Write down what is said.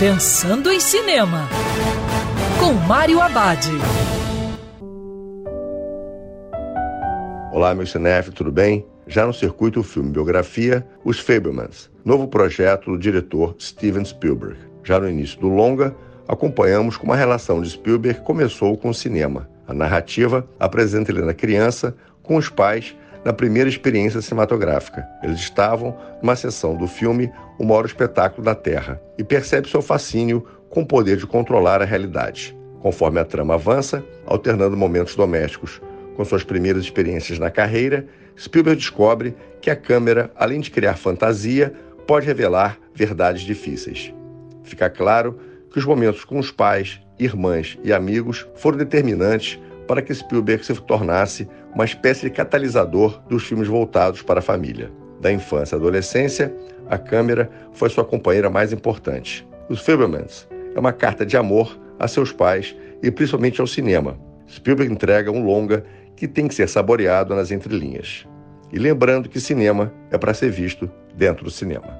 Pensando em Cinema, com Mário Abad. Olá, meu cinef, tudo bem? Já no circuito o filme biografia Os Fablemans, novo projeto do diretor Steven Spielberg. Já no início do longa, acompanhamos como a relação de Spielberg começou com o cinema. A narrativa apresenta ele na criança, com os pais, na primeira experiência cinematográfica. Eles estavam numa sessão do filme O Maior Espetáculo da Terra e percebe seu fascínio com o poder de controlar a realidade. Conforme a trama avança, alternando momentos domésticos com suas primeiras experiências na carreira, Spielberg descobre que a câmera, além de criar fantasia, pode revelar verdades difíceis. Fica claro que os momentos com os pais, irmãs e amigos foram determinantes para que Spielberg se tornasse uma espécie de catalisador dos filmes voltados para a família. Da infância à adolescência, a câmera foi sua companheira mais importante. Os Fablemans é uma carta de amor a seus pais e principalmente ao cinema. Spielberg entrega um longa que tem que ser saboreado nas entrelinhas. E lembrando que cinema é para ser visto dentro do cinema.